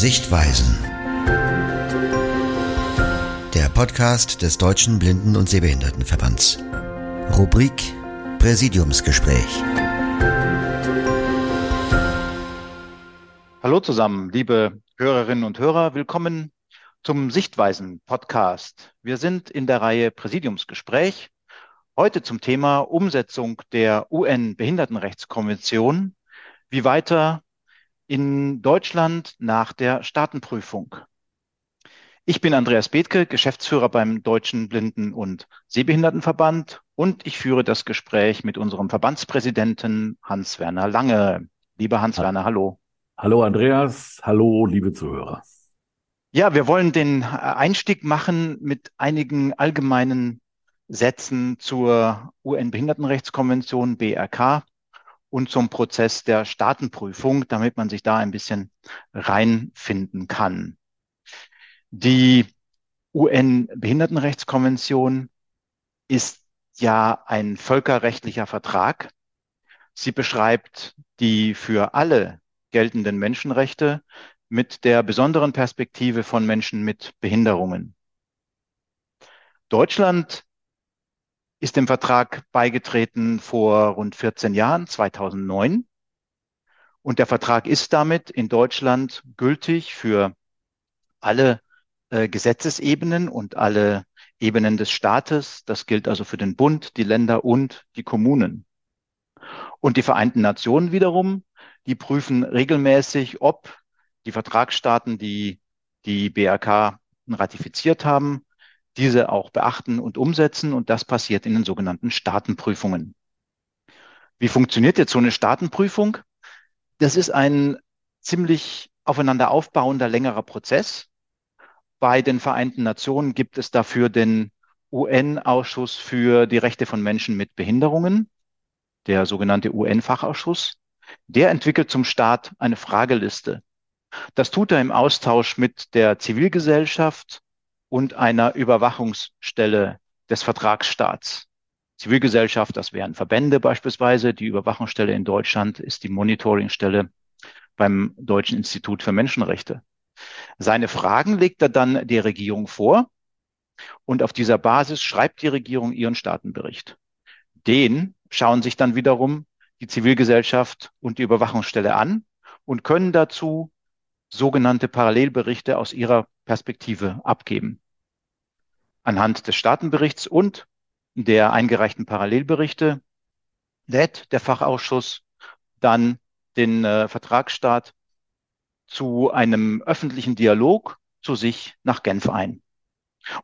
Sichtweisen. Der Podcast des Deutschen Blinden- und Sehbehindertenverbands. Rubrik Präsidiumsgespräch. Hallo zusammen, liebe Hörerinnen und Hörer. Willkommen zum Sichtweisen-Podcast. Wir sind in der Reihe Präsidiumsgespräch. Heute zum Thema Umsetzung der UN-Behindertenrechtskonvention. Wie weiter in Deutschland nach der Staatenprüfung. Ich bin Andreas Bethke, Geschäftsführer beim Deutschen Blinden- und Sehbehindertenverband und ich führe das Gespräch mit unserem Verbandspräsidenten Hans-Werner Lange. Lieber Hans-Werner, hallo. Hallo Andreas, hallo liebe Zuhörer. Ja, wir wollen den Einstieg machen mit einigen allgemeinen Sätzen zur UN-Behindertenrechtskonvention BRK und zum Prozess der Staatenprüfung, damit man sich da ein bisschen reinfinden kann. Die UN-Behindertenrechtskonvention ist ja ein völkerrechtlicher Vertrag. Sie beschreibt die für alle geltenden Menschenrechte mit der besonderen Perspektive von Menschen mit Behinderungen. Deutschland ist dem Vertrag beigetreten vor rund 14 Jahren, 2009. Und der Vertrag ist damit in Deutschland gültig für alle äh, Gesetzesebenen und alle Ebenen des Staates. Das gilt also für den Bund, die Länder und die Kommunen. Und die Vereinten Nationen wiederum, die prüfen regelmäßig, ob die Vertragsstaaten, die die BRK ratifiziert haben, diese auch beachten und umsetzen. Und das passiert in den sogenannten Staatenprüfungen. Wie funktioniert jetzt so eine Staatenprüfung? Das ist ein ziemlich aufeinander aufbauender längerer Prozess. Bei den Vereinten Nationen gibt es dafür den UN-Ausschuss für die Rechte von Menschen mit Behinderungen, der sogenannte UN-Fachausschuss. Der entwickelt zum Staat eine Frageliste. Das tut er im Austausch mit der Zivilgesellschaft, und einer Überwachungsstelle des Vertragsstaats. Zivilgesellschaft, das wären Verbände beispielsweise. Die Überwachungsstelle in Deutschland ist die Monitoringstelle beim Deutschen Institut für Menschenrechte. Seine Fragen legt er dann der Regierung vor und auf dieser Basis schreibt die Regierung ihren Staatenbericht. Den schauen sich dann wiederum die Zivilgesellschaft und die Überwachungsstelle an und können dazu sogenannte Parallelberichte aus ihrer Perspektive abgeben. Anhand des Staatenberichts und der eingereichten Parallelberichte lädt der Fachausschuss dann den äh, Vertragsstaat zu einem öffentlichen Dialog zu sich nach Genf ein.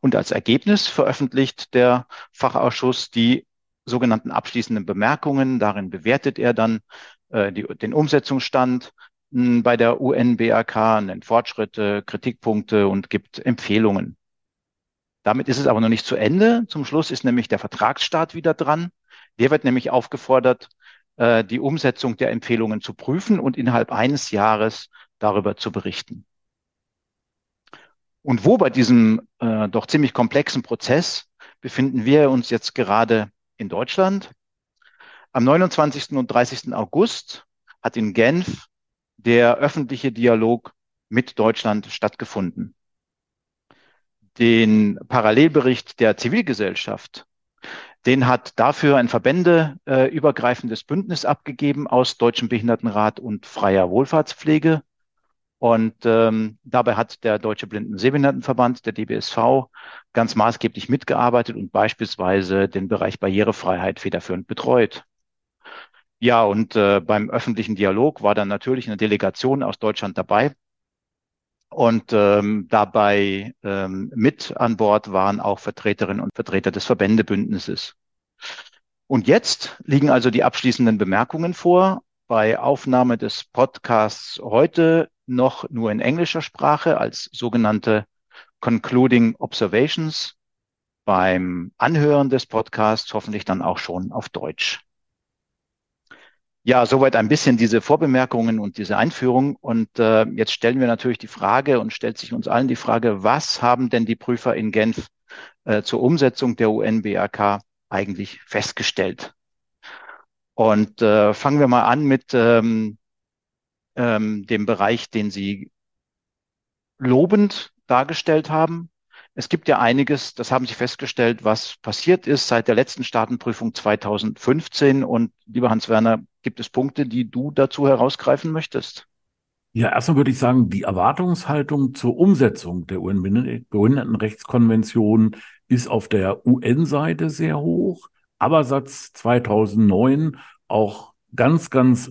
Und als Ergebnis veröffentlicht der Fachausschuss die sogenannten abschließenden Bemerkungen. Darin bewertet er dann äh, die, den Umsetzungsstand, bei der UN-BRK, nennt Fortschritte, Kritikpunkte und gibt Empfehlungen. Damit ist es aber noch nicht zu Ende. Zum Schluss ist nämlich der Vertragsstaat wieder dran. Der wird nämlich aufgefordert, äh, die Umsetzung der Empfehlungen zu prüfen und innerhalb eines Jahres darüber zu berichten. Und wo bei diesem äh, doch ziemlich komplexen Prozess befinden wir uns jetzt gerade in Deutschland? Am 29. und 30. August hat in Genf der öffentliche Dialog mit Deutschland stattgefunden. Den Parallelbericht der Zivilgesellschaft, den hat dafür ein verbändeübergreifendes äh, Bündnis abgegeben aus Deutschem Behindertenrat und Freier Wohlfahrtspflege. Und ähm, dabei hat der Deutsche Blinden Sehbehindertenverband, der DBSV, ganz maßgeblich mitgearbeitet und beispielsweise den Bereich Barrierefreiheit federführend betreut. Ja, und äh, beim öffentlichen Dialog war dann natürlich eine Delegation aus Deutschland dabei. Und ähm, dabei ähm, mit an Bord waren auch Vertreterinnen und Vertreter des Verbändebündnisses. Und jetzt liegen also die abschließenden Bemerkungen vor. Bei Aufnahme des Podcasts heute noch nur in englischer Sprache als sogenannte Concluding Observations. Beim Anhören des Podcasts hoffentlich dann auch schon auf Deutsch. Ja, soweit ein bisschen diese Vorbemerkungen und diese Einführung. Und äh, jetzt stellen wir natürlich die Frage und stellt sich uns allen die Frage, was haben denn die Prüfer in Genf äh, zur Umsetzung der UN-BRK eigentlich festgestellt? Und äh, fangen wir mal an mit ähm, ähm, dem Bereich, den Sie lobend dargestellt haben. Es gibt ja einiges, das haben Sie festgestellt, was passiert ist seit der letzten Staatenprüfung 2015. Und lieber Hans-Werner, gibt es Punkte, die du dazu herausgreifen möchtest? Ja, erstmal würde ich sagen, die Erwartungshaltung zur Umsetzung der UN-Behindertenrechtskonvention ist auf der UN-Seite sehr hoch, aber seit 2009 auch ganz, ganz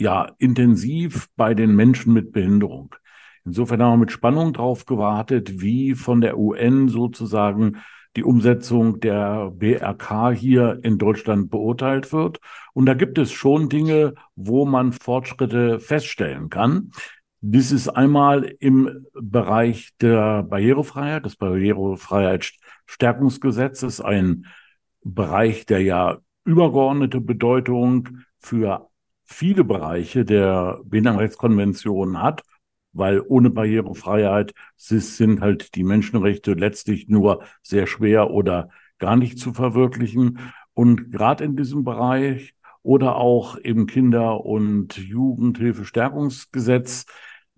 ja, intensiv bei den Menschen mit Behinderung. Insofern haben wir mit Spannung drauf gewartet, wie von der UN sozusagen die Umsetzung der BRK hier in Deutschland beurteilt wird. Und da gibt es schon Dinge, wo man Fortschritte feststellen kann. Dies ist einmal im Bereich der Barrierefreiheit, des Barrierefreiheitsstärkungsgesetzes, ein Bereich, der ja übergeordnete Bedeutung für viele Bereiche der Behindertenrechtskonvention hat weil ohne Barrierefreiheit sind halt die Menschenrechte letztlich nur sehr schwer oder gar nicht zu verwirklichen. Und gerade in diesem Bereich oder auch im Kinder- und Jugendhilfestärkungsgesetz,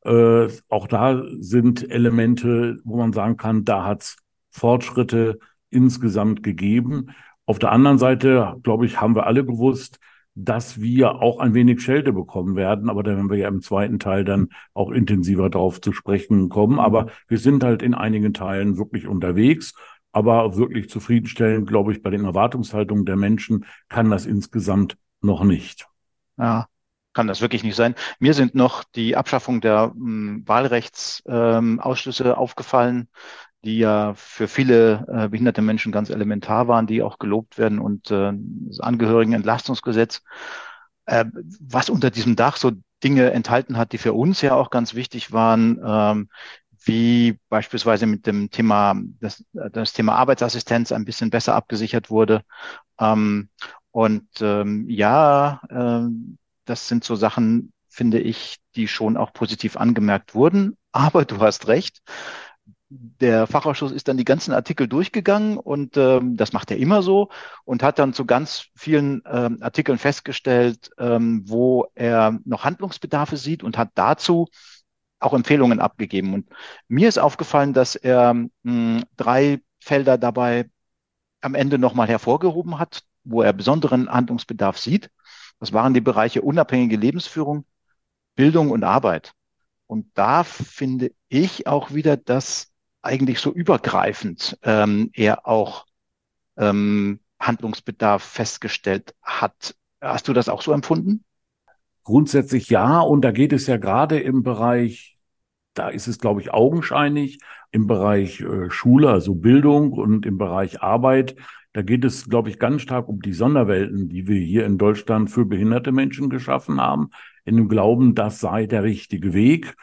äh, auch da sind Elemente, wo man sagen kann, da hat es Fortschritte insgesamt gegeben. Auf der anderen Seite, glaube ich, haben wir alle gewusst, dass wir auch ein wenig Schelte bekommen werden. Aber da werden wir ja im zweiten Teil dann auch intensiver drauf zu sprechen kommen. Aber mhm. wir sind halt in einigen Teilen wirklich unterwegs. Aber wirklich zufriedenstellend, glaube ich, bei den Erwartungshaltungen der Menschen kann das insgesamt noch nicht. Ja, kann das wirklich nicht sein. Mir sind noch die Abschaffung der hm, Wahlrechtsausschlüsse ähm, aufgefallen, die ja für viele äh, behinderte Menschen ganz elementar waren, die auch gelobt werden und äh, das Angehörigenentlastungsgesetz, äh, was unter diesem Dach so Dinge enthalten hat, die für uns ja auch ganz wichtig waren, ähm, wie beispielsweise mit dem Thema, das, das Thema Arbeitsassistenz ein bisschen besser abgesichert wurde. Ähm, und ähm, ja, äh, das sind so Sachen, finde ich, die schon auch positiv angemerkt wurden. Aber du hast recht der Fachausschuss ist dann die ganzen Artikel durchgegangen und ähm, das macht er immer so und hat dann zu ganz vielen ähm, Artikeln festgestellt, ähm, wo er noch Handlungsbedarfe sieht und hat dazu auch Empfehlungen abgegeben. Und mir ist aufgefallen, dass er mh, drei Felder dabei am Ende nochmal hervorgehoben hat, wo er besonderen Handlungsbedarf sieht. Das waren die Bereiche unabhängige Lebensführung, Bildung und Arbeit. Und da finde ich auch wieder, dass eigentlich so übergreifend ähm, er auch ähm, Handlungsbedarf festgestellt hat. Hast du das auch so empfunden? Grundsätzlich ja, und da geht es ja gerade im Bereich, da ist es, glaube ich, augenscheinlich, im Bereich äh, Schule, also Bildung und im Bereich Arbeit, da geht es, glaube ich, ganz stark um die Sonderwelten, die wir hier in Deutschland für behinderte Menschen geschaffen haben, in dem Glauben, das sei der richtige Weg.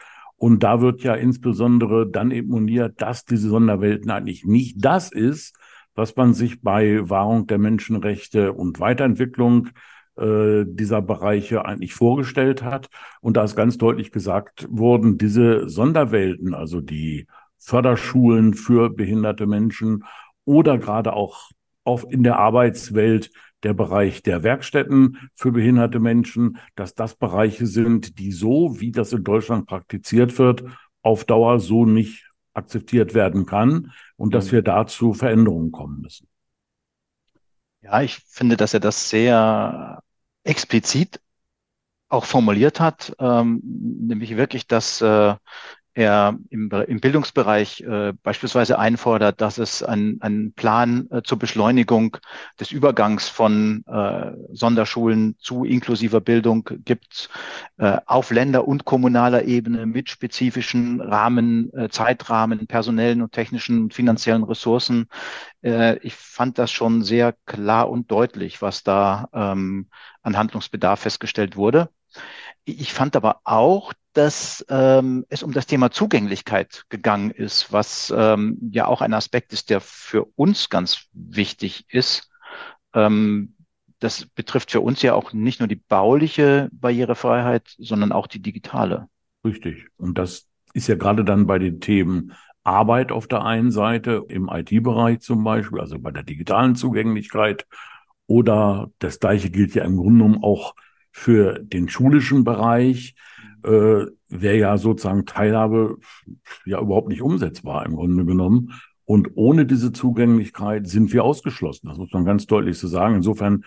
Und da wird ja insbesondere dann imponiert, dass diese Sonderwelten eigentlich nicht das ist, was man sich bei Wahrung der Menschenrechte und Weiterentwicklung äh, dieser Bereiche eigentlich vorgestellt hat. Und da ist ganz deutlich gesagt worden, diese Sonderwelten, also die Förderschulen für behinderte Menschen oder gerade auch auf in der Arbeitswelt der Bereich der Werkstätten für behinderte Menschen, dass das Bereiche sind, die so, wie das in Deutschland praktiziert wird, auf Dauer so nicht akzeptiert werden kann und dass mhm. wir dazu Veränderungen kommen müssen. Ja, ich finde, dass er das sehr explizit auch formuliert hat, ähm, nämlich wirklich, dass äh, er im, im Bildungsbereich äh, beispielsweise einfordert, dass es einen Plan äh, zur Beschleunigung des Übergangs von äh, Sonderschulen zu inklusiver Bildung gibt, äh, auf Länder- und kommunaler Ebene mit spezifischen Rahmen, äh, Zeitrahmen, personellen und technischen und finanziellen Ressourcen. Äh, ich fand das schon sehr klar und deutlich, was da ähm, an Handlungsbedarf festgestellt wurde. Ich fand aber auch, dass ähm, es um das Thema Zugänglichkeit gegangen ist, was ähm, ja auch ein Aspekt ist, der für uns ganz wichtig ist. Ähm, das betrifft für uns ja auch nicht nur die bauliche Barrierefreiheit, sondern auch die digitale. Richtig. Und das ist ja gerade dann bei den Themen Arbeit auf der einen Seite, im IT-Bereich zum Beispiel, also bei der digitalen Zugänglichkeit. Oder das Gleiche gilt ja im Grunde genommen auch für den schulischen Bereich äh, wäre ja sozusagen Teilhabe ja überhaupt nicht umsetzbar im Grunde genommen. Und ohne diese Zugänglichkeit sind wir ausgeschlossen. Das muss man ganz deutlich so sagen. Insofern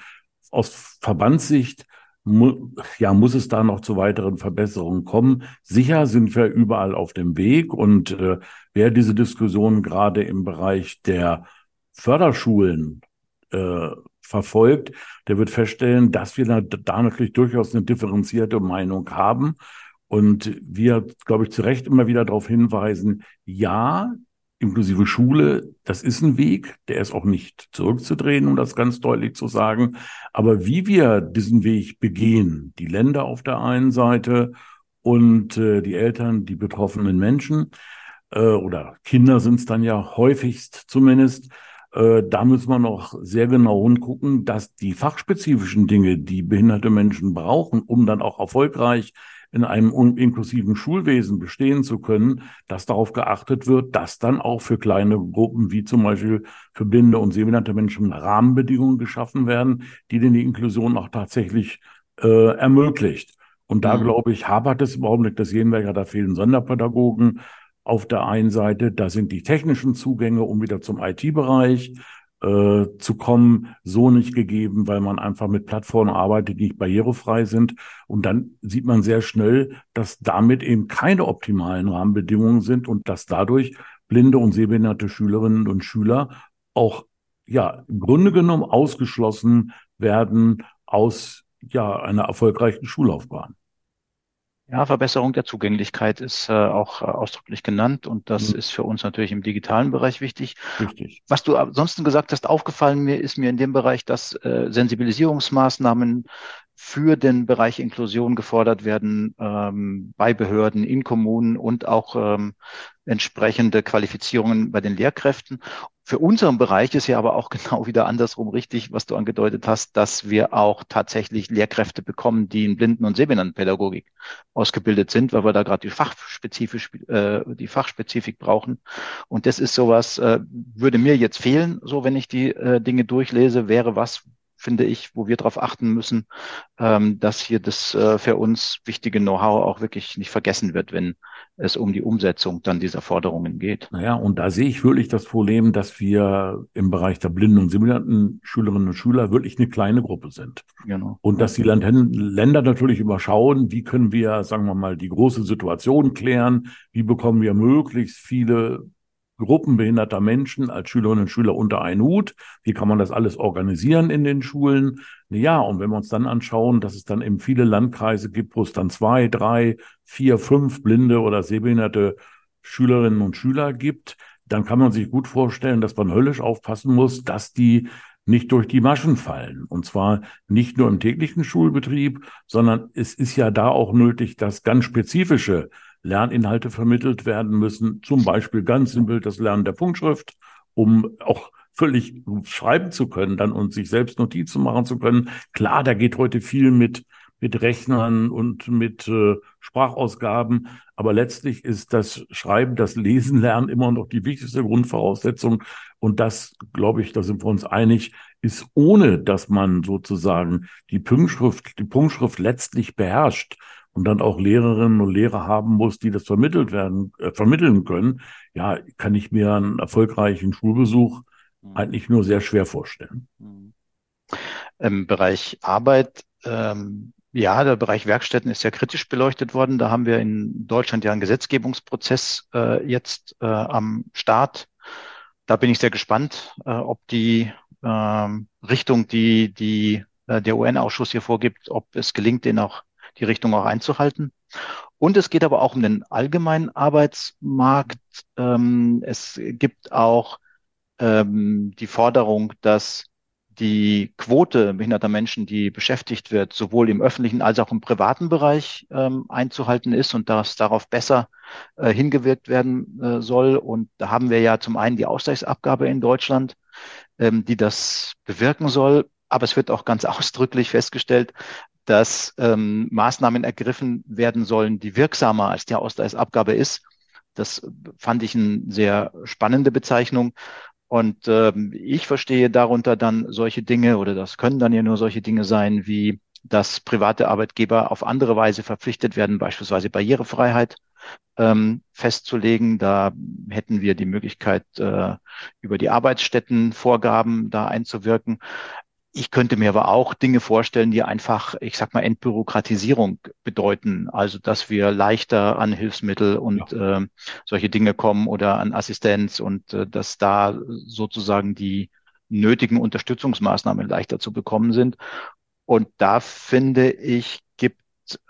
aus Verbandssicht mu ja, muss es da noch zu weiteren Verbesserungen kommen. Sicher sind wir überall auf dem Weg und äh, wer diese Diskussion gerade im Bereich der Förderschulen äh, verfolgt, der wird feststellen, dass wir da, da natürlich durchaus eine differenzierte Meinung haben. Und wir, glaube ich, zu Recht immer wieder darauf hinweisen, ja, inklusive Schule, das ist ein Weg, der ist auch nicht zurückzudrehen, um das ganz deutlich zu sagen. Aber wie wir diesen Weg begehen, die Länder auf der einen Seite und äh, die Eltern, die betroffenen Menschen äh, oder Kinder sind es dann ja häufigst zumindest, äh, da müssen wir noch sehr genau hingucken, dass die fachspezifischen Dinge, die behinderte Menschen brauchen, um dann auch erfolgreich in einem inklusiven Schulwesen bestehen zu können, dass darauf geachtet wird, dass dann auch für kleine Gruppen wie zum Beispiel für blinde und sehbehinderte Menschen Rahmenbedingungen geschaffen werden, die denn die Inklusion auch tatsächlich äh, ermöglicht. Und da, mhm. glaube ich, hapert es. Das sehen wir ja, da fehlen Sonderpädagogen auf der einen Seite. Da sind die technischen Zugänge, um wieder zum IT-Bereich äh, zu kommen, so nicht gegeben, weil man einfach mit Plattformen arbeitet, die nicht barrierefrei sind. Und dann sieht man sehr schnell, dass damit eben keine optimalen Rahmenbedingungen sind und dass dadurch blinde und sehbehinderte Schülerinnen und Schüler auch ja im Grunde genommen ausgeschlossen werden aus ja einer erfolgreichen Schullaufbahn. Ja, Verbesserung der Zugänglichkeit ist äh, auch äh, ausdrücklich genannt und das mhm. ist für uns natürlich im digitalen Bereich wichtig. Richtig. Was du ansonsten gesagt hast, aufgefallen mir ist mir in dem Bereich, dass äh, Sensibilisierungsmaßnahmen für den Bereich Inklusion gefordert werden ähm, bei Behörden, in Kommunen und auch ähm, entsprechende Qualifizierungen bei den Lehrkräften. Für unseren Bereich ist ja aber auch genau wieder andersrum richtig, was du angedeutet hast, dass wir auch tatsächlich Lehrkräfte bekommen, die in Blinden- und Sehbehindertenpädagogik ausgebildet sind, weil wir da gerade die fachspezifisch, äh, die Fachspezifik brauchen. Und das ist sowas, äh, würde mir jetzt fehlen, so wenn ich die äh, Dinge durchlese, wäre was, finde ich, wo wir darauf achten müssen, ähm, dass hier das äh, für uns wichtige Know-how auch wirklich nicht vergessen wird, wenn es um die Umsetzung dann dieser Forderungen geht. Naja, und da sehe ich wirklich das Problem, dass wir im Bereich der blinden und sehbehinderten Schülerinnen und Schüler wirklich eine kleine Gruppe sind. Genau. Und dass die Länder natürlich überschauen, wie können wir, sagen wir mal, die große Situation klären, wie bekommen wir möglichst viele Gruppen behinderter Menschen als Schülerinnen und Schüler unter einen Hut. Wie kann man das alles organisieren in den Schulen? Ja, und wenn wir uns dann anschauen, dass es dann eben viele Landkreise gibt, wo es dann zwei, drei, vier, fünf blinde oder sehbehinderte Schülerinnen und Schüler gibt, dann kann man sich gut vorstellen, dass man höllisch aufpassen muss, dass die nicht durch die Maschen fallen. Und zwar nicht nur im täglichen Schulbetrieb, sondern es ist ja da auch nötig, dass ganz spezifische Lerninhalte vermittelt werden müssen, zum Beispiel ganz simpel das Lernen der Punktschrift, um auch völlig schreiben zu können, dann und sich selbst Notizen machen zu können. Klar, da geht heute viel mit mit Rechnern und mit äh, Sprachausgaben, aber letztlich ist das Schreiben, das Lesen lernen immer noch die wichtigste Grundvoraussetzung und das, glaube ich, da sind wir uns einig, ist ohne, dass man sozusagen die Punktschrift, die Punktschrift letztlich beherrscht, und dann auch Lehrerinnen und Lehrer haben muss, die das vermittelt werden, äh, vermitteln können, ja, kann ich mir einen erfolgreichen Schulbesuch mhm. eigentlich nur sehr schwer vorstellen. Mhm. Im Bereich Arbeit, ähm, ja, der Bereich Werkstätten ist ja kritisch beleuchtet worden. Da haben wir in Deutschland ja einen Gesetzgebungsprozess äh, jetzt äh, am Start. Da bin ich sehr gespannt, äh, ob die ähm, Richtung, die, die äh, der UN-Ausschuss hier vorgibt, ob es gelingt, den auch die Richtung auch einzuhalten. Und es geht aber auch um den allgemeinen Arbeitsmarkt. Ähm, es gibt auch ähm, die Forderung, dass die Quote behinderter Menschen, die beschäftigt wird, sowohl im öffentlichen als auch im privaten Bereich ähm, einzuhalten ist und dass darauf besser äh, hingewirkt werden äh, soll. Und da haben wir ja zum einen die Ausgleichsabgabe in Deutschland, ähm, die das bewirken soll. Aber es wird auch ganz ausdrücklich festgestellt, dass ähm, Maßnahmen ergriffen werden sollen, die wirksamer als die Ausgleichsabgabe ist. Das fand ich eine sehr spannende Bezeichnung. Und ähm, ich verstehe darunter dann solche Dinge, oder das können dann ja nur solche Dinge sein wie dass private Arbeitgeber auf andere Weise verpflichtet werden, beispielsweise Barrierefreiheit ähm, festzulegen. Da hätten wir die Möglichkeit, äh, über die Arbeitsstättenvorgaben da einzuwirken. Ich könnte mir aber auch Dinge vorstellen, die einfach, ich sag mal, Entbürokratisierung bedeuten. Also, dass wir leichter an Hilfsmittel und ja. äh, solche Dinge kommen oder an Assistenz und äh, dass da sozusagen die nötigen Unterstützungsmaßnahmen leichter zu bekommen sind. Und da finde ich, gibt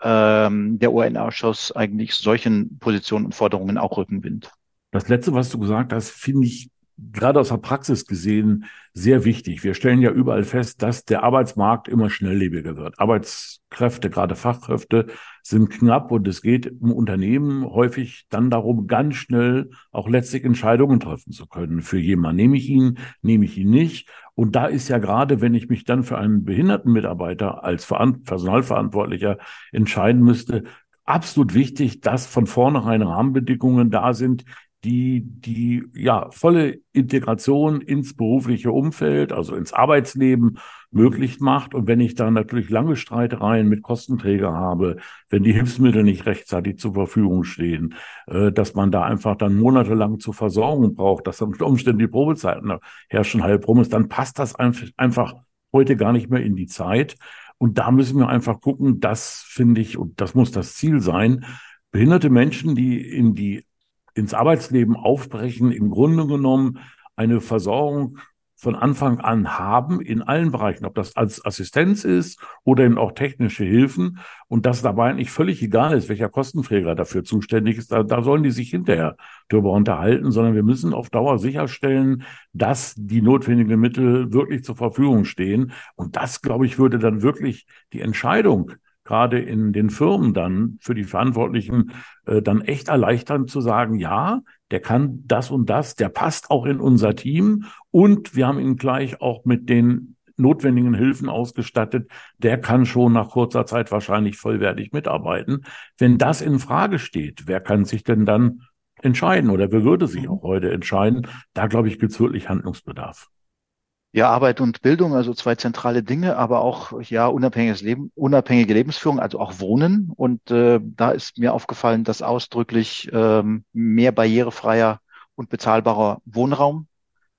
ähm, der UN-Ausschuss eigentlich solchen Positionen und Forderungen auch Rückenwind. Das Letzte, was du gesagt hast, finde ich gerade aus der Praxis gesehen sehr wichtig. Wir stellen ja überall fest, dass der Arbeitsmarkt immer schnelllebiger wird. Arbeitskräfte, gerade Fachkräfte, sind knapp und es geht im Unternehmen häufig dann darum, ganz schnell auch letztlich Entscheidungen treffen zu können. Für jemanden nehme ich ihn, nehme ich ihn nicht. Und da ist ja gerade, wenn ich mich dann für einen behinderten Mitarbeiter als Personalverantwortlicher entscheiden müsste, absolut wichtig, dass von vornherein Rahmenbedingungen da sind, die die ja volle Integration ins berufliche Umfeld, also ins Arbeitsleben möglich macht. Und wenn ich da natürlich lange Streitereien mit Kostenträger habe, wenn die Hilfsmittel nicht rechtzeitig zur Verfügung stehen, äh, dass man da einfach dann monatelang zur Versorgung braucht, dass unter Umständen die Probezeiten herrschen halb rum ist, dann passt das einfach heute gar nicht mehr in die Zeit. Und da müssen wir einfach gucken, das finde ich, und das muss das Ziel sein, behinderte Menschen, die in die ins Arbeitsleben aufbrechen, im Grunde genommen eine Versorgung von Anfang an haben in allen Bereichen, ob das als Assistenz ist oder eben auch technische Hilfen. Und dass dabei eigentlich völlig egal ist, welcher Kostenträger dafür zuständig ist, da, da sollen die sich hinterher darüber unterhalten, sondern wir müssen auf Dauer sicherstellen, dass die notwendigen Mittel wirklich zur Verfügung stehen. Und das, glaube ich, würde dann wirklich die Entscheidung gerade in den Firmen dann für die Verantwortlichen äh, dann echt erleichtern zu sagen, ja, der kann das und das, der passt auch in unser Team und wir haben ihn gleich auch mit den notwendigen Hilfen ausgestattet, der kann schon nach kurzer Zeit wahrscheinlich vollwertig mitarbeiten. Wenn das in Frage steht, wer kann sich denn dann entscheiden oder wer würde sich mhm. auch heute entscheiden? Da glaube ich, gibt es wirklich Handlungsbedarf. Ja, Arbeit und Bildung, also zwei zentrale Dinge, aber auch ja unabhängiges Leben, unabhängige Lebensführung, also auch Wohnen. Und äh, da ist mir aufgefallen, dass ausdrücklich ähm, mehr barrierefreier und bezahlbarer Wohnraum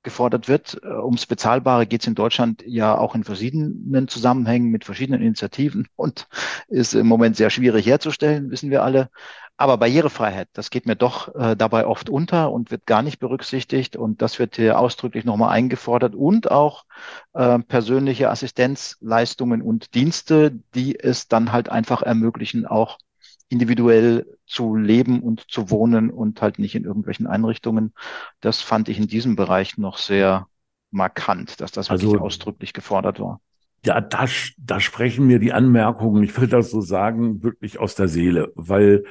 gefordert wird. Äh, ums Bezahlbare geht es in Deutschland ja auch in verschiedenen Zusammenhängen mit verschiedenen Initiativen und ist im Moment sehr schwierig herzustellen, wissen wir alle. Aber Barrierefreiheit, das geht mir doch äh, dabei oft unter und wird gar nicht berücksichtigt. Und das wird hier ausdrücklich nochmal eingefordert. Und auch äh, persönliche Assistenzleistungen und Dienste, die es dann halt einfach ermöglichen, auch individuell zu leben und zu wohnen und halt nicht in irgendwelchen Einrichtungen. Das fand ich in diesem Bereich noch sehr markant, dass das wirklich also, ausdrücklich gefordert war. Ja, da, da sprechen mir die Anmerkungen, ich will das so sagen, wirklich aus der Seele, weil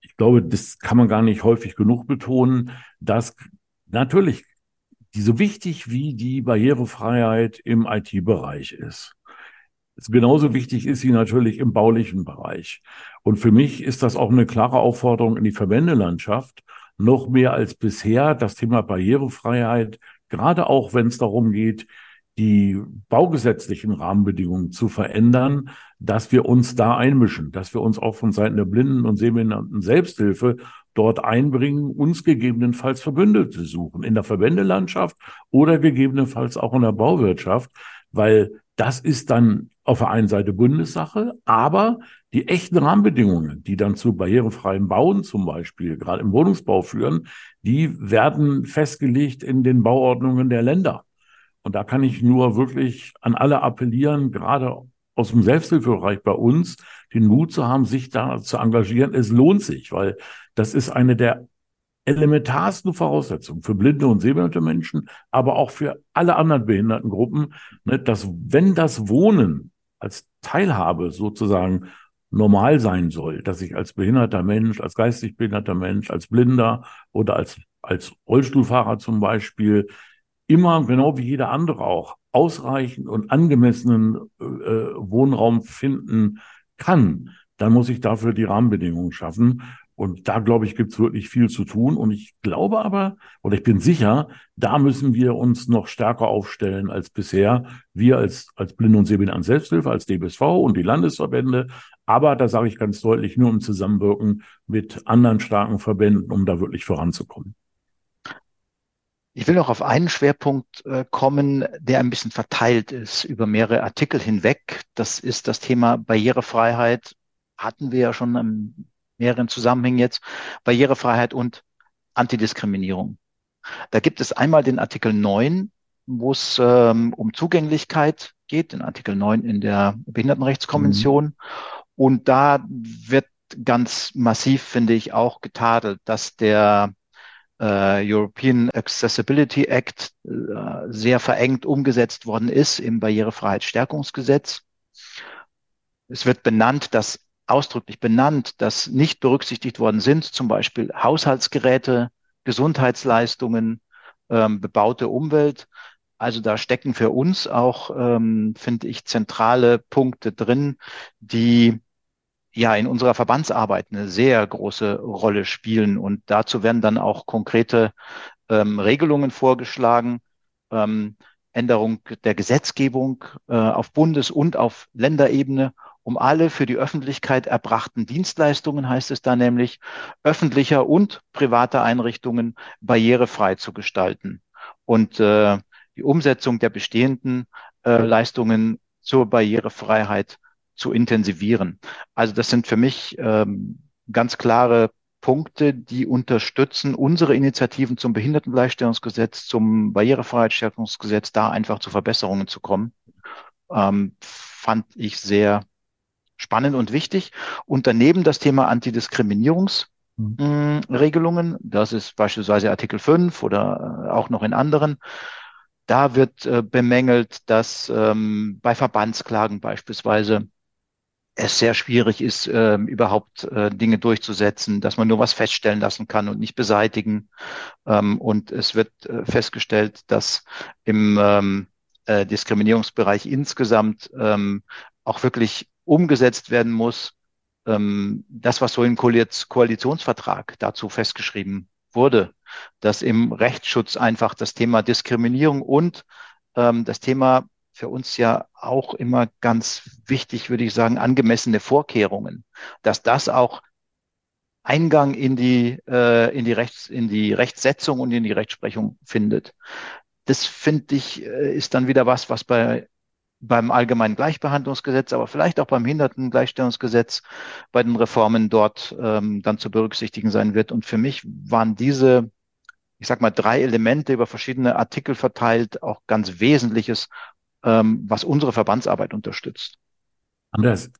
ich glaube, das kann man gar nicht häufig genug betonen, dass natürlich die so wichtig wie die Barrierefreiheit im IT-Bereich ist. Genauso wichtig ist sie natürlich im baulichen Bereich. Und für mich ist das auch eine klare Aufforderung in die Verbändelandschaft, noch mehr als bisher das Thema Barrierefreiheit, gerade auch wenn es darum geht, die baugesetzlichen Rahmenbedingungen zu verändern, dass wir uns da einmischen, dass wir uns auch von Seiten der Blinden und Sehbehinderten Selbsthilfe dort einbringen, uns gegebenenfalls Verbündete suchen, in der Verbändelandschaft oder gegebenenfalls auch in der Bauwirtschaft, weil das ist dann auf der einen Seite Bundessache, aber die echten Rahmenbedingungen, die dann zu barrierefreiem Bauen zum Beispiel, gerade im Wohnungsbau führen, die werden festgelegt in den Bauordnungen der Länder. Und da kann ich nur wirklich an alle appellieren, gerade aus dem Selbsthilfebereich bei uns, den Mut zu haben, sich da zu engagieren. Es lohnt sich, weil das ist eine der elementarsten Voraussetzungen für blinde und sehbehinderte Menschen, aber auch für alle anderen Behindertengruppen, ne, dass wenn das Wohnen als Teilhabe sozusagen normal sein soll, dass ich als behinderter Mensch, als geistig behinderter Mensch, als Blinder oder als, als Rollstuhlfahrer zum Beispiel immer, genau wie jeder andere auch, ausreichend und angemessenen äh, Wohnraum finden kann, dann muss ich dafür die Rahmenbedingungen schaffen. Und da, glaube ich, gibt es wirklich viel zu tun. Und ich glaube aber, oder ich bin sicher, da müssen wir uns noch stärker aufstellen als bisher. Wir als, als Blinde und Sehbehinderten Selbsthilfe, als DBSV und die Landesverbände. Aber da sage ich ganz deutlich, nur im Zusammenwirken mit anderen starken Verbänden, um da wirklich voranzukommen. Ich will noch auf einen Schwerpunkt äh, kommen, der ein bisschen verteilt ist über mehrere Artikel hinweg. Das ist das Thema Barrierefreiheit. Hatten wir ja schon in mehreren Zusammenhängen jetzt. Barrierefreiheit und Antidiskriminierung. Da gibt es einmal den Artikel 9, wo es ähm, um Zugänglichkeit geht, den Artikel 9 in der Behindertenrechtskonvention. Mhm. Und da wird ganz massiv, finde ich, auch getadelt, dass der äh, European Accessibility Act äh, sehr verengt umgesetzt worden ist im Barrierefreiheitsstärkungsgesetz. Es wird benannt, dass ausdrücklich benannt, dass nicht berücksichtigt worden sind, zum Beispiel Haushaltsgeräte, Gesundheitsleistungen, ähm, bebaute Umwelt. Also da stecken für uns auch, ähm, finde ich, zentrale Punkte drin, die ja in unserer Verbandsarbeit eine sehr große Rolle spielen. Und dazu werden dann auch konkrete ähm, Regelungen vorgeschlagen. Ähm, Änderung der Gesetzgebung äh, auf Bundes- und auf Länderebene, um alle für die Öffentlichkeit erbrachten Dienstleistungen, heißt es da nämlich, öffentlicher und privater Einrichtungen barrierefrei zu gestalten und äh, die Umsetzung der bestehenden äh, Leistungen zur Barrierefreiheit zu intensivieren. Also das sind für mich ähm, ganz klare Punkte, die unterstützen unsere Initiativen zum Behindertengleichstellungsgesetz, zum Barrierefreiheitsstärkungsgesetz, da einfach zu Verbesserungen zu kommen. Ähm, fand ich sehr spannend und wichtig. Und daneben das Thema Antidiskriminierungsregelungen. Mhm. Das ist beispielsweise Artikel 5 oder äh, auch noch in anderen. Da wird äh, bemängelt, dass ähm, bei Verbandsklagen beispielsweise es sehr schwierig ist, äh, überhaupt äh, Dinge durchzusetzen, dass man nur was feststellen lassen kann und nicht beseitigen. Ähm, und es wird äh, festgestellt, dass im ähm, äh, Diskriminierungsbereich insgesamt ähm, auch wirklich umgesetzt werden muss, ähm, das, was so im Koalitionsvertrag dazu festgeschrieben wurde, dass im Rechtsschutz einfach das Thema Diskriminierung und ähm, das Thema für uns ja auch immer ganz wichtig, würde ich sagen, angemessene Vorkehrungen, dass das auch Eingang in die, äh, in die Rechts, in die Rechtssetzung und in die Rechtsprechung findet. Das finde ich, äh, ist dann wieder was, was bei, beim allgemeinen Gleichbehandlungsgesetz, aber vielleicht auch beim Behindertengleichstellungsgesetz bei den Reformen dort ähm, dann zu berücksichtigen sein wird. Und für mich waren diese, ich sag mal, drei Elemente über verschiedene Artikel verteilt auch ganz Wesentliches, ähm, was unsere Verbandsarbeit unterstützt. Anders,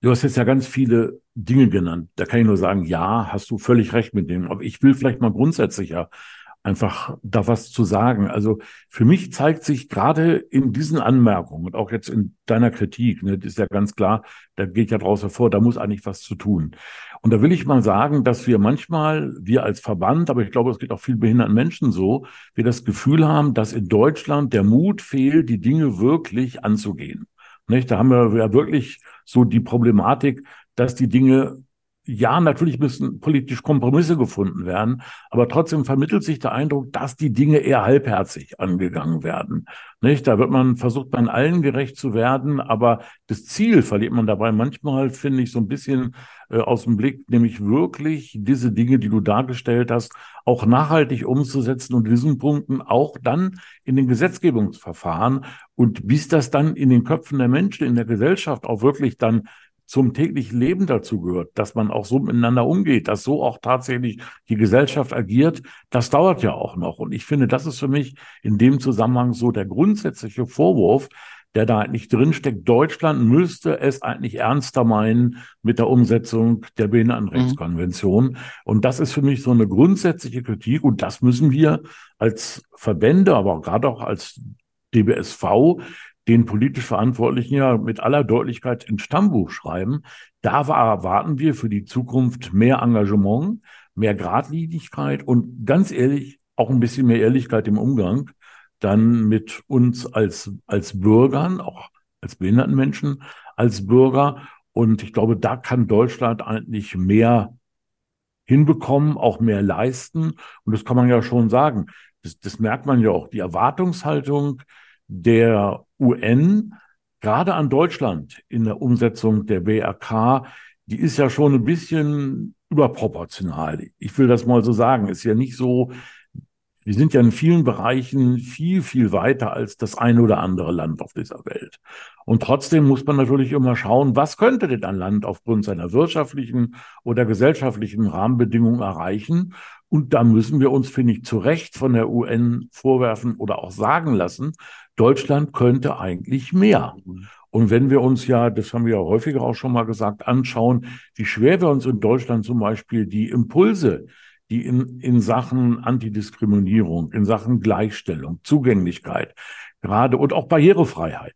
du hast jetzt ja ganz viele Dinge genannt. Da kann ich nur sagen, ja, hast du völlig recht mit dem. Aber ich will vielleicht mal grundsätzlicher einfach da was zu sagen. Also für mich zeigt sich gerade in diesen Anmerkungen und auch jetzt in deiner Kritik, ne, ist ja ganz klar, da geht ja draus hervor, da muss eigentlich was zu tun. Und da will ich mal sagen, dass wir manchmal, wir als Verband, aber ich glaube, es geht auch vielen behinderten Menschen so, wir das Gefühl haben, dass in Deutschland der Mut fehlt, die Dinge wirklich anzugehen. Nicht? Da haben wir ja wirklich so die Problematik, dass die Dinge ja, natürlich müssen politisch Kompromisse gefunden werden, aber trotzdem vermittelt sich der Eindruck, dass die Dinge eher halbherzig angegangen werden. Nicht? Da wird man versucht, man allen gerecht zu werden, aber das Ziel verliert man dabei manchmal, finde ich, so ein bisschen äh, aus dem Blick, nämlich wirklich diese Dinge, die du dargestellt hast, auch nachhaltig umzusetzen und diesen Punkten auch dann in den Gesetzgebungsverfahren und bis das dann in den Köpfen der Menschen in der Gesellschaft auch wirklich dann zum täglichen Leben dazu gehört, dass man auch so miteinander umgeht, dass so auch tatsächlich die Gesellschaft agiert, das dauert ja auch noch. Und ich finde, das ist für mich in dem Zusammenhang so der grundsätzliche Vorwurf, der da eigentlich drinsteckt. Deutschland müsste es eigentlich ernster meinen mit der Umsetzung der Behindertenrechtskonvention. Mhm. Und das ist für mich so eine grundsätzliche Kritik. Und das müssen wir als Verbände, aber gerade auch als DBSV den politisch Verantwortlichen ja mit aller Deutlichkeit ins Stammbuch schreiben. Da erwarten wir für die Zukunft mehr Engagement, mehr Gradlinigkeit und ganz ehrlich auch ein bisschen mehr Ehrlichkeit im Umgang dann mit uns als, als Bürgern, auch als behinderten Menschen, als Bürger. Und ich glaube, da kann Deutschland eigentlich mehr hinbekommen, auch mehr leisten. Und das kann man ja schon sagen. Das, das merkt man ja auch. Die Erwartungshaltung der UN, gerade an Deutschland in der Umsetzung der BRK, die ist ja schon ein bisschen überproportional. Ich will das mal so sagen. Ist ja nicht so, wir sind ja in vielen Bereichen viel, viel weiter als das ein oder andere Land auf dieser Welt. Und trotzdem muss man natürlich immer schauen, was könnte denn ein Land aufgrund seiner wirtschaftlichen oder gesellschaftlichen Rahmenbedingungen erreichen. Und da müssen wir uns, finde ich, zu Recht von der UN vorwerfen oder auch sagen lassen, Deutschland könnte eigentlich mehr. Und wenn wir uns ja, das haben wir ja häufiger auch schon mal gesagt, anschauen, wie schwer wir uns in Deutschland zum Beispiel die Impulse die in, in Sachen Antidiskriminierung, in Sachen Gleichstellung, Zugänglichkeit, gerade und auch Barrierefreiheit,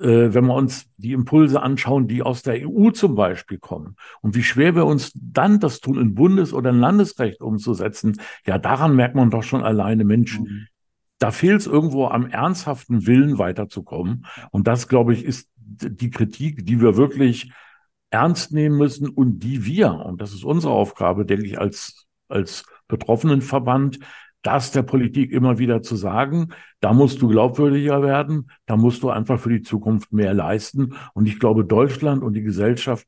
äh, wenn wir uns die Impulse anschauen, die aus der EU zum Beispiel kommen und wie schwer wir uns dann das tun, in Bundes- oder in Landesrecht umzusetzen, ja, daran merkt man doch schon alleine, Menschen. Mhm. Da fehlt es irgendwo am ernsthaften Willen weiterzukommen. Und das, glaube ich, ist die Kritik, die wir wirklich ernst nehmen müssen und die wir, und das ist unsere Aufgabe, denke ich, als als Betroffenenverband, das der Politik immer wieder zu sagen, da musst du glaubwürdiger werden, da musst du einfach für die Zukunft mehr leisten. Und ich glaube, Deutschland und die Gesellschaft,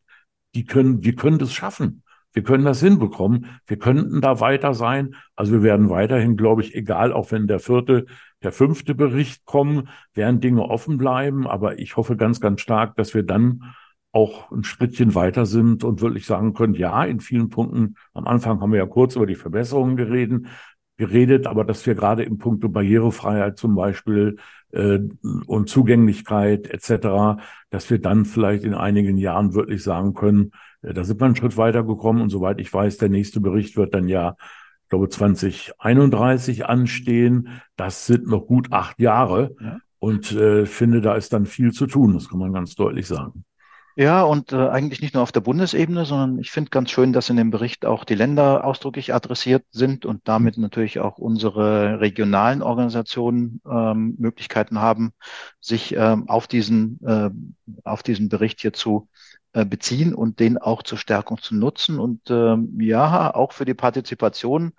die können, wir können das schaffen. Wir können das hinbekommen. Wir könnten da weiter sein. Also wir werden weiterhin, glaube ich, egal, auch wenn der vierte, der fünfte Bericht kommen, werden Dinge offen bleiben. Aber ich hoffe ganz, ganz stark, dass wir dann auch ein Schrittchen weiter sind und wirklich sagen können, ja, in vielen Punkten, am Anfang haben wir ja kurz über die Verbesserungen geredet, geredet, aber dass wir gerade im Punkto Barrierefreiheit zum Beispiel äh, und Zugänglichkeit etc., dass wir dann vielleicht in einigen Jahren wirklich sagen können, da sind wir einen Schritt weiter gekommen und soweit ich weiß, der nächste Bericht wird dann ja, ich glaube, 2031 anstehen. Das sind noch gut acht Jahre ja. und äh, finde, da ist dann viel zu tun, das kann man ganz deutlich sagen. Ja, und äh, eigentlich nicht nur auf der Bundesebene, sondern ich finde ganz schön, dass in dem Bericht auch die Länder ausdrücklich adressiert sind und damit natürlich auch unsere regionalen Organisationen ähm, Möglichkeiten haben, sich ähm, auf diesen äh, auf diesen Bericht hier zu äh, beziehen und den auch zur Stärkung zu nutzen und ähm, ja auch für die Partizipation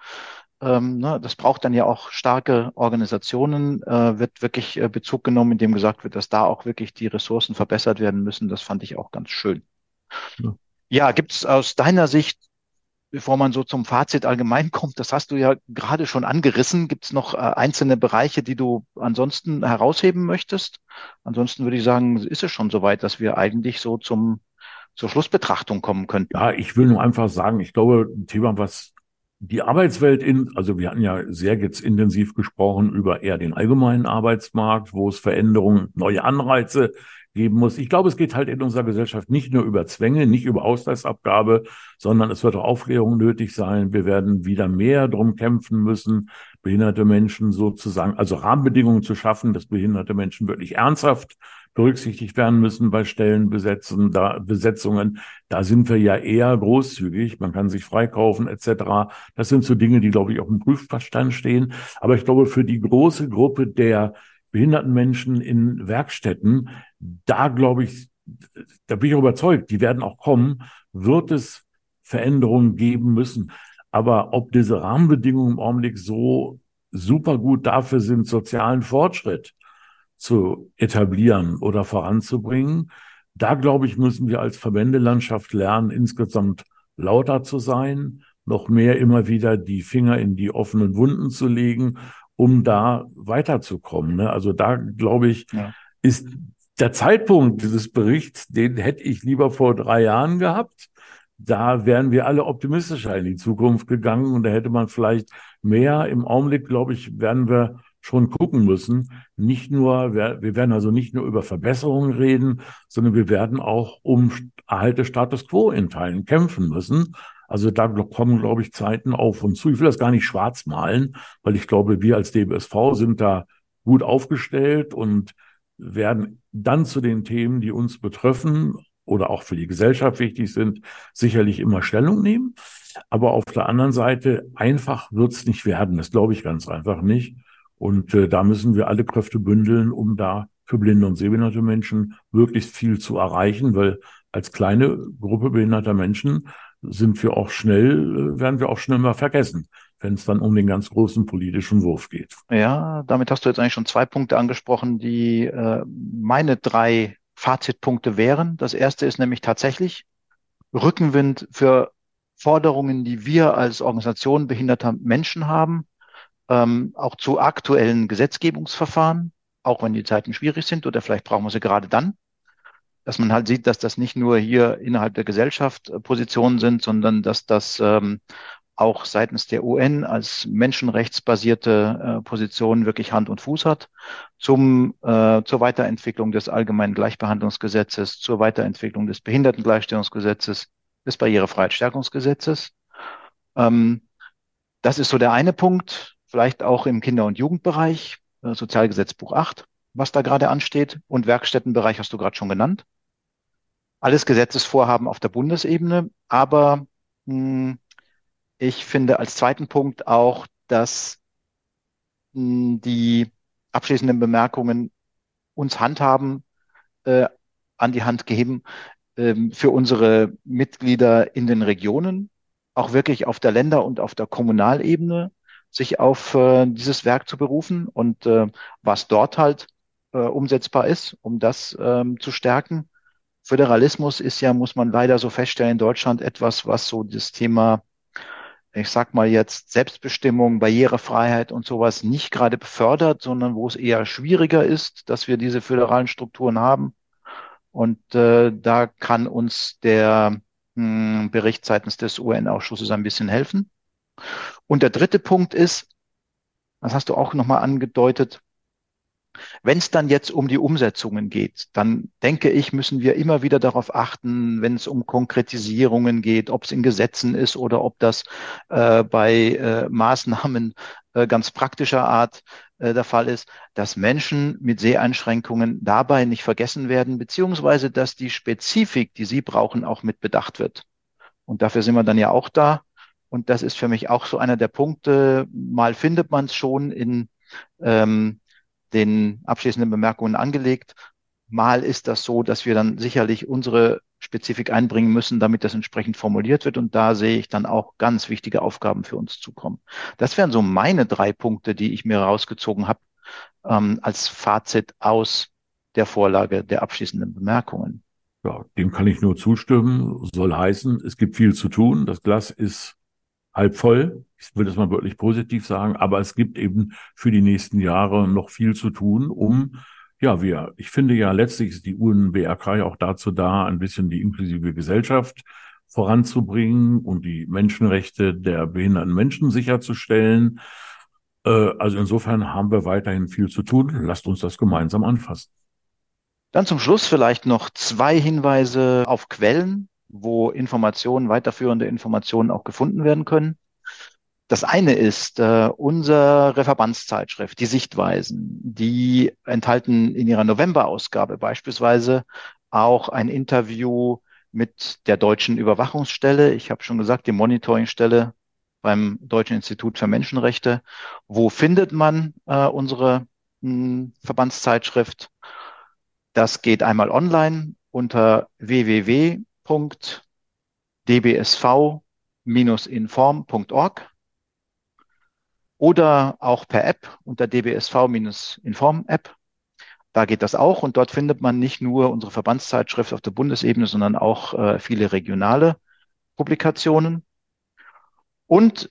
ähm, ne, das braucht dann ja auch starke Organisationen, äh, wird wirklich äh, Bezug genommen, indem gesagt wird, dass da auch wirklich die Ressourcen verbessert werden müssen. Das fand ich auch ganz schön. Ja, ja gibt es aus deiner Sicht, bevor man so zum Fazit allgemein kommt, das hast du ja gerade schon angerissen, gibt es noch äh, einzelne Bereiche, die du ansonsten herausheben möchtest? Ansonsten würde ich sagen, ist es schon soweit, dass wir eigentlich so zum zur Schlussbetrachtung kommen könnten. Ja, ich will nur einfach sagen, ich glaube, ein Thema, was die Arbeitswelt in, also wir hatten ja sehr jetzt intensiv gesprochen über eher den allgemeinen Arbeitsmarkt, wo es Veränderungen, neue Anreize geben muss. Ich glaube, es geht halt in unserer Gesellschaft nicht nur über Zwänge, nicht über Ausgleichsabgabe, sondern es wird auch Aufklärung nötig sein. Wir werden wieder mehr drum kämpfen müssen, behinderte Menschen sozusagen, also Rahmenbedingungen zu schaffen, dass behinderte Menschen wirklich ernsthaft berücksichtigt werden müssen bei Stellenbesetzungen, da, Besetzungen. Da sind wir ja eher großzügig. Man kann sich freikaufen etc. Das sind so Dinge, die, glaube ich, auf dem Prüfverstand stehen. Aber ich glaube, für die große Gruppe der behinderten Menschen in Werkstätten, da glaube ich, da bin ich überzeugt, die werden auch kommen, wird es Veränderungen geben müssen. Aber ob diese Rahmenbedingungen im Augenblick so super gut dafür sind, sozialen Fortschritt zu etablieren oder voranzubringen. Da, glaube ich, müssen wir als Verbändelandschaft lernen, insgesamt lauter zu sein, noch mehr immer wieder die Finger in die offenen Wunden zu legen, um da weiterzukommen. Ne? Also da, glaube ich, ja. ist der Zeitpunkt dieses Berichts, den hätte ich lieber vor drei Jahren gehabt. Da wären wir alle optimistischer in die Zukunft gegangen und da hätte man vielleicht mehr. Im Augenblick, glaube ich, werden wir schon gucken müssen. Nicht nur, wir, werden also nicht nur über Verbesserungen reden, sondern wir werden auch um Erhalte Status Quo in Teilen kämpfen müssen. Also da kommen, glaube ich, Zeiten auf uns zu. Ich will das gar nicht schwarz malen, weil ich glaube, wir als DBSV sind da gut aufgestellt und werden dann zu den Themen, die uns betreffen oder auch für die Gesellschaft wichtig sind, sicherlich immer Stellung nehmen. Aber auf der anderen Seite, einfach wird es nicht werden. Das glaube ich ganz einfach nicht. Und äh, da müssen wir alle Kräfte bündeln, um da für blinde und sehbehinderte Menschen möglichst viel zu erreichen, weil als kleine Gruppe behinderter Menschen sind wir auch schnell, äh, werden wir auch schnell mal vergessen, wenn es dann um den ganz großen politischen Wurf geht. Ja, damit hast du jetzt eigentlich schon zwei Punkte angesprochen, die äh, meine drei Fazitpunkte wären. Das erste ist nämlich tatsächlich Rückenwind für Forderungen, die wir als Organisation behinderter Menschen haben, ähm, auch zu aktuellen Gesetzgebungsverfahren, auch wenn die Zeiten schwierig sind oder vielleicht brauchen wir sie gerade dann dass man halt sieht, dass das nicht nur hier innerhalb der Gesellschaft äh, Positionen sind, sondern dass das ähm, auch seitens der UN als menschenrechtsbasierte äh, Position wirklich Hand und Fuß hat zum, äh, zur Weiterentwicklung des allgemeinen Gleichbehandlungsgesetzes, zur Weiterentwicklung des Behindertengleichstellungsgesetzes, des Barrierefreiheitsstärkungsgesetzes. Ähm, das ist so der eine Punkt, vielleicht auch im Kinder- und Jugendbereich, äh, Sozialgesetzbuch 8, was da gerade ansteht, und Werkstättenbereich hast du gerade schon genannt alles Gesetzesvorhaben auf der Bundesebene. Aber mh, hm, ich finde als zweiten Punkt auch, dass mh, hm, die abschließenden Bemerkungen uns Handhaben äh, an die Hand geben äh, für unsere Mitglieder in den Regionen, auch wirklich auf der Länder- und auf der Kommunalebene, sich auf äh, dieses Werk zu berufen und äh, was dort halt äh, umsetzbar ist, um das ähm, zu stärken. Föderalismus ist ja, muss man leider so feststellen, in Deutschland etwas, was so das Thema, ich sag mal jetzt Selbstbestimmung, Barrierefreiheit und sowas nicht gerade befördert, sondern wo es eher schwieriger ist, dass wir diese föderalen Strukturen haben. Und äh, da kann uns der mh, hm, Bericht seitens des UN-Ausschusses ein bisschen helfen. Und der dritte Punkt ist, das hast du auch nochmal angedeutet, wenn es dann jetzt um die Umsetzungen geht, dann denke ich, müssen wir immer wieder darauf achten, wenn es um Konkretisierungen geht, ob es in Gesetzen ist oder ob das äh, bei äh, Maßnahmen äh, ganz praktischer Art äh, der Fall ist, dass Menschen mit Seheinschränkungen dabei nicht vergessen werden, beziehungsweise dass die Spezifik, die sie brauchen, auch mit bedacht wird. Und dafür sind wir dann ja auch da. Und das ist für mich auch so einer der Punkte. Mal findet man es schon in ähm, den abschließenden Bemerkungen angelegt. Mal ist das so, dass wir dann sicherlich unsere Spezifik einbringen müssen, damit das entsprechend formuliert wird. Und da sehe ich dann auch ganz wichtige Aufgaben für uns zukommen. Das wären so meine drei Punkte, die ich mir rausgezogen habe ähm, als Fazit aus der Vorlage der abschließenden Bemerkungen. Ja, dem kann ich nur zustimmen. Soll heißen, es gibt viel zu tun. Das Glas ist halb voll. Ich will das mal wirklich positiv sagen, aber es gibt eben für die nächsten Jahre noch viel zu tun, um ja, wir, ich finde ja letztlich ist die UNBRK ja auch dazu da, ein bisschen die inklusive Gesellschaft voranzubringen und die Menschenrechte der behinderten Menschen sicherzustellen. Äh, also insofern haben wir weiterhin viel zu tun. Lasst uns das gemeinsam anfassen. Dann zum Schluss vielleicht noch zwei Hinweise auf Quellen, wo Informationen, weiterführende Informationen auch gefunden werden können. Das eine ist äh, unsere Verbandszeitschrift, die Sichtweisen. Die enthalten in ihrer Novemberausgabe beispielsweise auch ein Interview mit der deutschen Überwachungsstelle. Ich habe schon gesagt, die Monitoringstelle beim Deutschen Institut für Menschenrechte. Wo findet man äh, unsere mh, hm, Verbandszeitschrift? Das geht einmal online unter www.dbsv-inform.org oder auch per App unter dbsv-inform-App. Da geht das auch und dort findet man nicht nur unsere Verbandszeitschrift auf der Bundesebene, sondern auch äh, viele regionale Publikationen. Und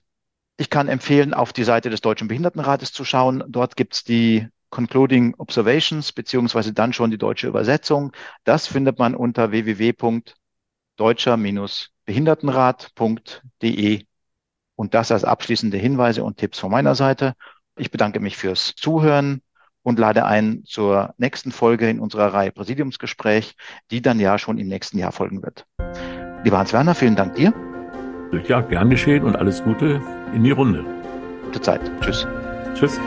ich kann empfehlen, auf die Seite des Deutschen Behindertenrates zu schauen. Dort gibt's die Concluding Observations beziehungsweise dann schon die deutsche Übersetzung. Das findet man unter www.deutscher-behindertenrat.de und das als abschließende Hinweise und Tipps von meiner Seite. Ich bedanke mich fürs Zuhören und lade ein zur nächsten Folge in unserer Reihe Präsidiumsgespräch, die dann ja schon im nächsten Jahr folgen wird. Lieber Hans-Werner, vielen Dank dir. Ja, gern geschehen und alles Gute in die Runde. Gute Zeit. Tschüss. Tschüss.